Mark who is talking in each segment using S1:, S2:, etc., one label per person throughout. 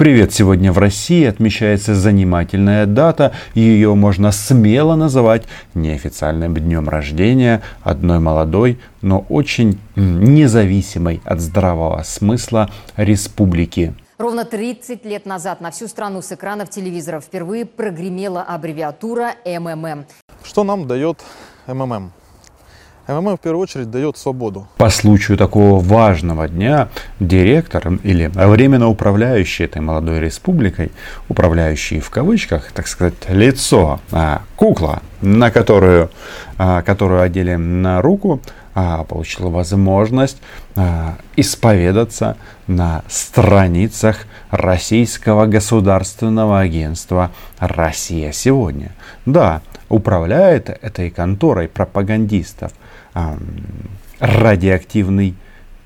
S1: Привет! Сегодня в России отмечается занимательная дата. Ее можно смело называть неофициальным днем рождения одной молодой, но очень независимой от здравого смысла республики.
S2: Ровно 30 лет назад на всю страну с экранов телевизоров впервые прогремела аббревиатура МММ.
S3: Что нам дает МММ? МММ в первую очередь дает свободу.
S1: По случаю такого важного дня директор или временно управляющий этой молодой республикой, управляющий в кавычках, так сказать, лицо, а, кукла, на которую, а, которую одели на руку, а, получила возможность а, исповедаться на страницах Российского государственного агентства «Россия сегодня». Да, управляет этой конторой пропагандистов радиоактивный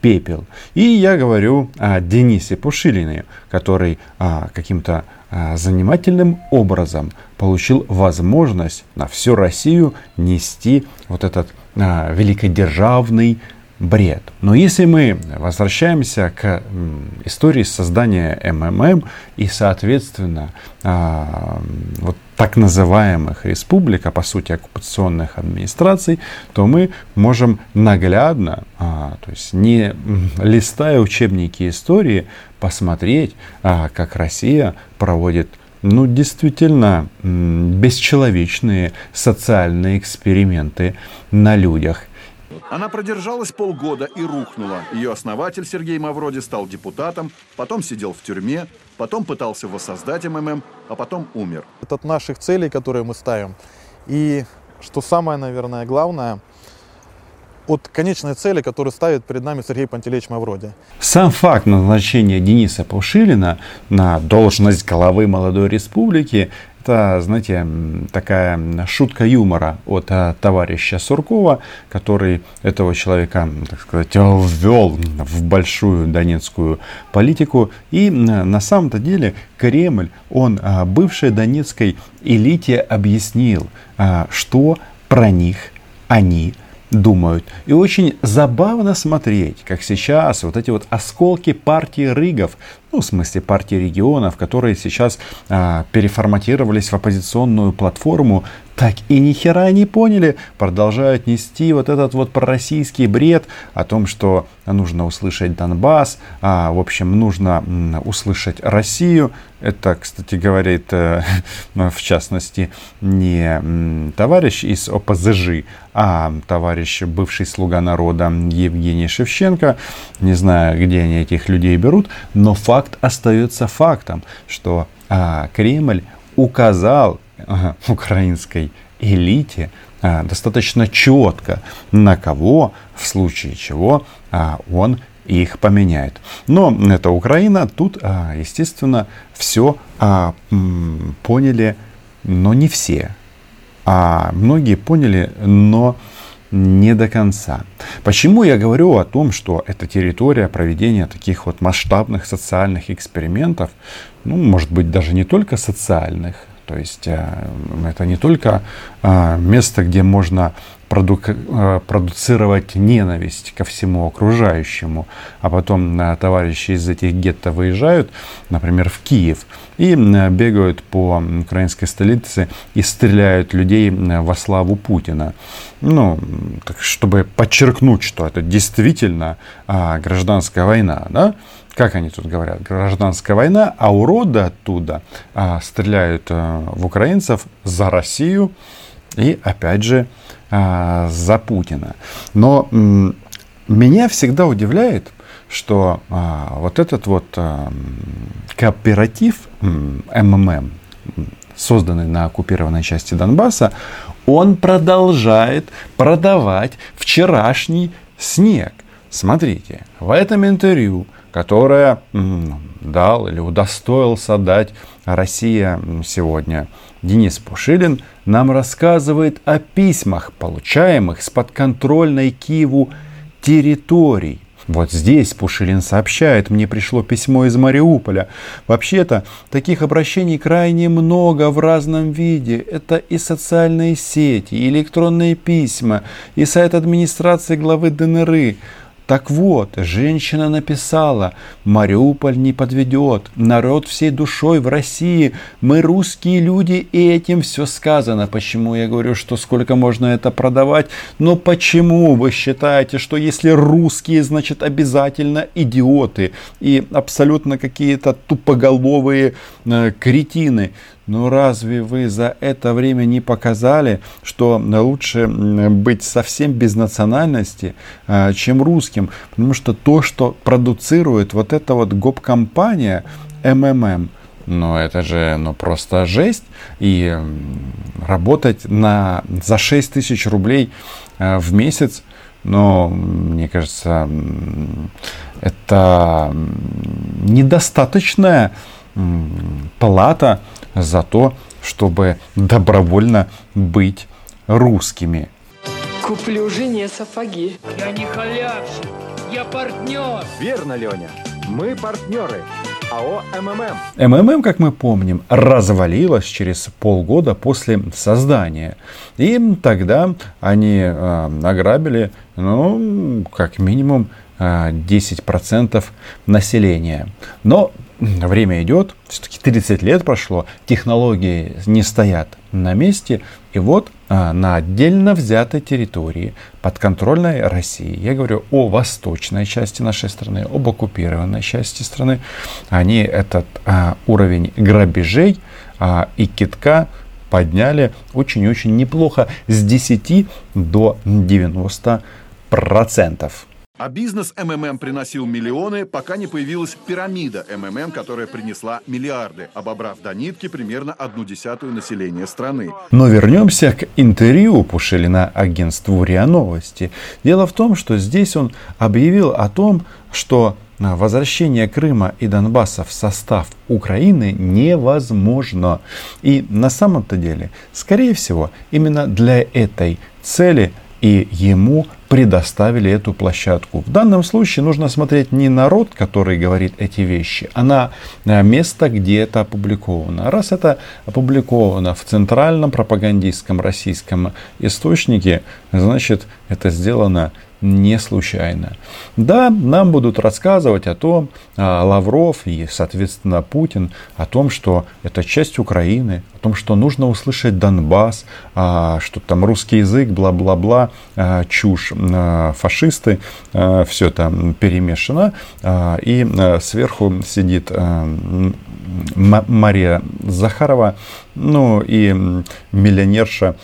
S1: пепел. И я говорю о Денисе Пушилине, который а, каким-то а, занимательным образом получил возможность на всю Россию нести вот этот а, великодержавный бред. Но если мы возвращаемся к истории создания МММ и, соответственно, вот так называемых республик, а по сути оккупационных администраций, то мы можем наглядно, а, то есть не листая учебники истории, посмотреть, а, как Россия проводит ну, действительно бесчеловечные социальные эксперименты на людях –
S4: она продержалась полгода и рухнула. Ее основатель Сергей Мавроди стал депутатом, потом сидел в тюрьме, потом пытался воссоздать МММ, а потом умер.
S3: Это от наших целей, которые мы ставим. И что самое, наверное, главное, от конечной цели, которую ставит перед нами Сергей Пантелеич Мавроди.
S1: Сам факт назначения Дениса Паушилина на должность главы молодой республики это, знаете, такая шутка юмора от а, товарища Суркова, который этого человека, так сказать, ввел в большую донецкую политику. И на самом-то деле Кремль, он а, бывшей донецкой элите объяснил, что про них они думают. И очень забавно смотреть, как сейчас вот эти вот осколки партии Рыгов, ну, в смысле партии регионов, которые сейчас а, переформатировались в оппозиционную платформу, так и ни хера не поняли, продолжают нести вот этот вот пророссийский бред о том, что нужно услышать Донбасс, а, в общем, нужно услышать Россию. Это, кстати, говорит, э, в частности, не товарищ из ОПЗЖ, а товарищ бывший слуга народа Евгений Шевченко. Не знаю, где они этих людей берут, но факт остается фактом, что а, Кремль указал украинской элите а, достаточно четко, на кого в случае чего а, он их поменяет. Но это Украина, тут, а, естественно, все поняли, но не все. А многие поняли, но не до конца. Почему я говорю о том, что это территория проведения таких вот масштабных социальных экспериментов, ну, может быть, даже не только социальных, то есть э, это не только э, место, где можно проду э, продуцировать ненависть ко всему окружающему, а потом товарищи из этих гетто выезжают, например, в Киев, и бегают по украинской столице и стреляют людей во славу Путина. Ну, чтобы подчеркнуть, что это действительно гражданская война, да? Как они тут говорят, гражданская война, а уроды оттуда а, стреляют а, в украинцев за Россию и, опять же, а, за Путина. Но м, меня всегда удивляет, что а, вот этот вот а, кооператив МММ, созданный на оккупированной части Донбасса, он продолжает продавать вчерашний снег. Смотрите, в этом интервью которое дал или удостоился дать Россия сегодня. Денис Пушилин нам рассказывает о письмах, получаемых с подконтрольной Киеву территорий. Вот здесь Пушилин сообщает, мне пришло письмо из Мариуполя. Вообще-то таких обращений крайне много в разном виде. Это и социальные сети, и электронные письма, и сайт администрации главы ДНР. Так вот, женщина написала, Мариуполь не подведет, народ всей душой в России, мы русские люди, и этим все сказано. Почему я говорю, что сколько можно это продавать? Но почему вы считаете, что если русские, значит обязательно идиоты и абсолютно какие-то тупоголовые э, кретины? Но разве вы за это время не показали, что лучше быть совсем без национальности, а, чем русским? Потому что то, что продуцирует вот эта вот гоп-компания МММ, ну это же ну, просто жесть. И работать на, за 6 тысяч рублей а, в месяц, но мне кажется, это недостаточная плата за то, чтобы добровольно быть русскими.
S5: Куплю жене сапоги.
S6: Я не халявщик, я партнер.
S7: Верно, Леня. Мы партнеры. АО МММ.
S1: МММ, как мы помним, развалилась через полгода после создания. И тогда они э, ограбили, ну, как минимум, 10% э, населения. Но время идет, все-таки 30 лет прошло, технологии не стоят на месте, и вот а, на отдельно взятой территории подконтрольной России, я говорю о восточной части нашей страны, об оккупированной части страны, они этот а, уровень грабежей а, и китка подняли очень-очень неплохо с 10 до 90 процентов.
S4: А бизнес МММ приносил миллионы, пока не появилась пирамида МММ, которая принесла миллиарды, обобрав до нитки примерно одну десятую населения страны.
S1: Но вернемся к интервью Пушилина агентству РИА Новости. Дело в том, что здесь он объявил о том, что возвращение Крыма и Донбасса в состав Украины невозможно. И на самом-то деле, скорее всего, именно для этой цели и ему предоставили эту площадку. В данном случае нужно смотреть не народ, который говорит эти вещи, а на место, где это опубликовано. Раз это опубликовано в центральном пропагандистском российском источнике, значит это сделано не случайно. Да, нам будут рассказывать о том, а, Лавров и, соответственно, Путин, о том, что это часть Украины, о том, что нужно услышать Донбасс, а, что там русский язык, бла-бла-бла, а, чушь, фашисты, все там перемешано, и сверху сидит Мария Захарова, ну и миллионерша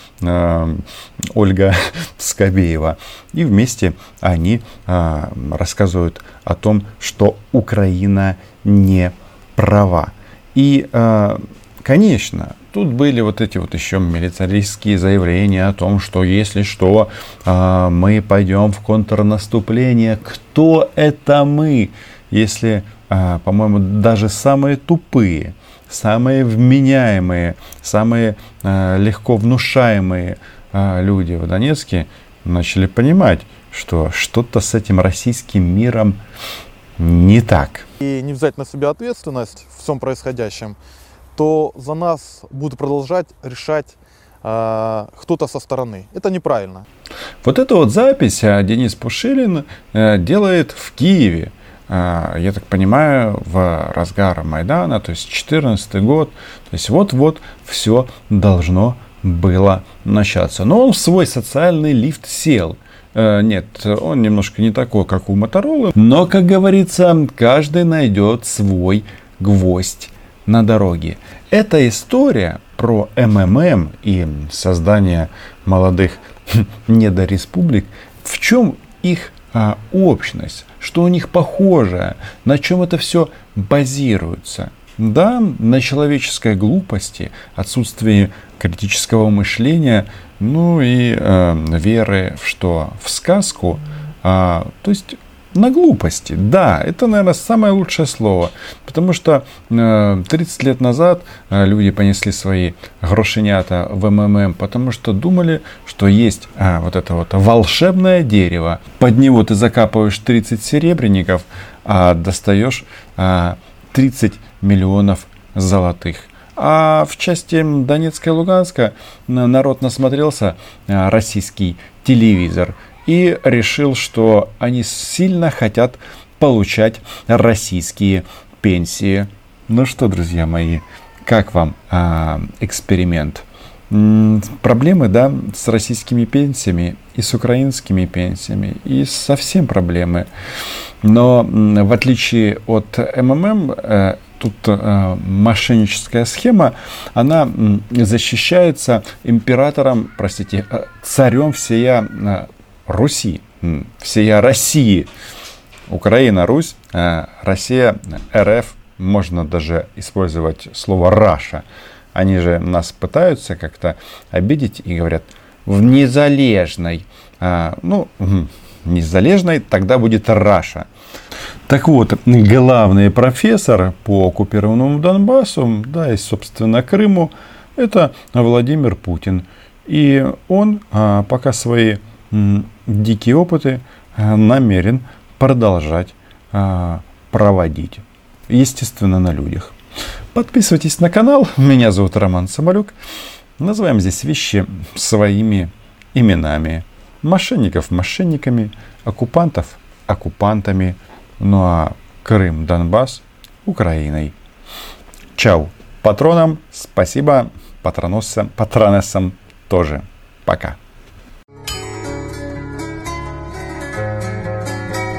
S1: Ольга Скобеева. И вместе они э, рассказывают о том, что Украина не права. И, э, конечно, тут были вот эти вот еще милитаристские заявления о том, что если что, э, мы пойдем в контрнаступление. Кто это мы? Если а, по-моему, даже самые тупые, самые вменяемые, самые а, легко внушаемые а, люди в Донецке начали понимать, что что-то с этим российским миром не так.
S3: И не взять на себя ответственность в всем происходящем, то за нас будут продолжать решать э, кто-то со стороны. Это неправильно.
S1: Вот эту вот запись Денис Пушилин э, делает в Киеве. А, я так понимаю, в разгар Майдана, то есть 2014 год, то есть вот-вот все должно было начаться. Но он в свой социальный лифт сел. Э, нет, он немножко не такой, как у Моторолы. Но, как говорится, каждый найдет свой гвоздь на дороге. Эта история про МММ и создание молодых недореспублик, в чем их а, общность, что у них похожее, на чем это все базируется. Да, на человеческой глупости, отсутствии критического мышления, ну и э, веры в что? В сказку. А, то есть на глупости. Да, это, наверное, самое лучшее слово. Потому что э, 30 лет назад э, люди понесли свои грошенята в МММ, потому что думали, что есть э, вот это вот волшебное дерево. Под него ты закапываешь 30 серебряников, а достаешь э, 30 миллионов золотых. А в части Донецка и Луганска народ насмотрелся, э, российский телевизор – и решил, что они сильно хотят получать российские пенсии. Ну что, друзья мои, как вам а, эксперимент? Проблемы, да, с российскими пенсиями и с украинскими пенсиями, и совсем проблемы. Но в отличие от МММ, э, тут э, мошенническая схема, она защищается императором, простите, э, царем всея э, Руси, всея России. Украина, Русь, э, Россия, РФ, можно даже использовать слово «Раша». Они же нас пытаются как-то обидеть и говорят в незалежной. А, ну, незалежной тогда будет Раша. Так вот, главный профессор по оккупированному Донбассу, да, и, собственно, Крыму, это Владимир Путин. И он а, пока свои дикие опыты а, намерен продолжать а, проводить. Естественно, на людях. Подписывайтесь на канал. Меня зовут Роман Самолюк. Называем здесь вещи своими именами. Мошенников мошенниками, оккупантов оккупантами, ну а Крым, Донбасс Украиной. Чау. Патронам спасибо, патроносам, патронессам тоже. Пока.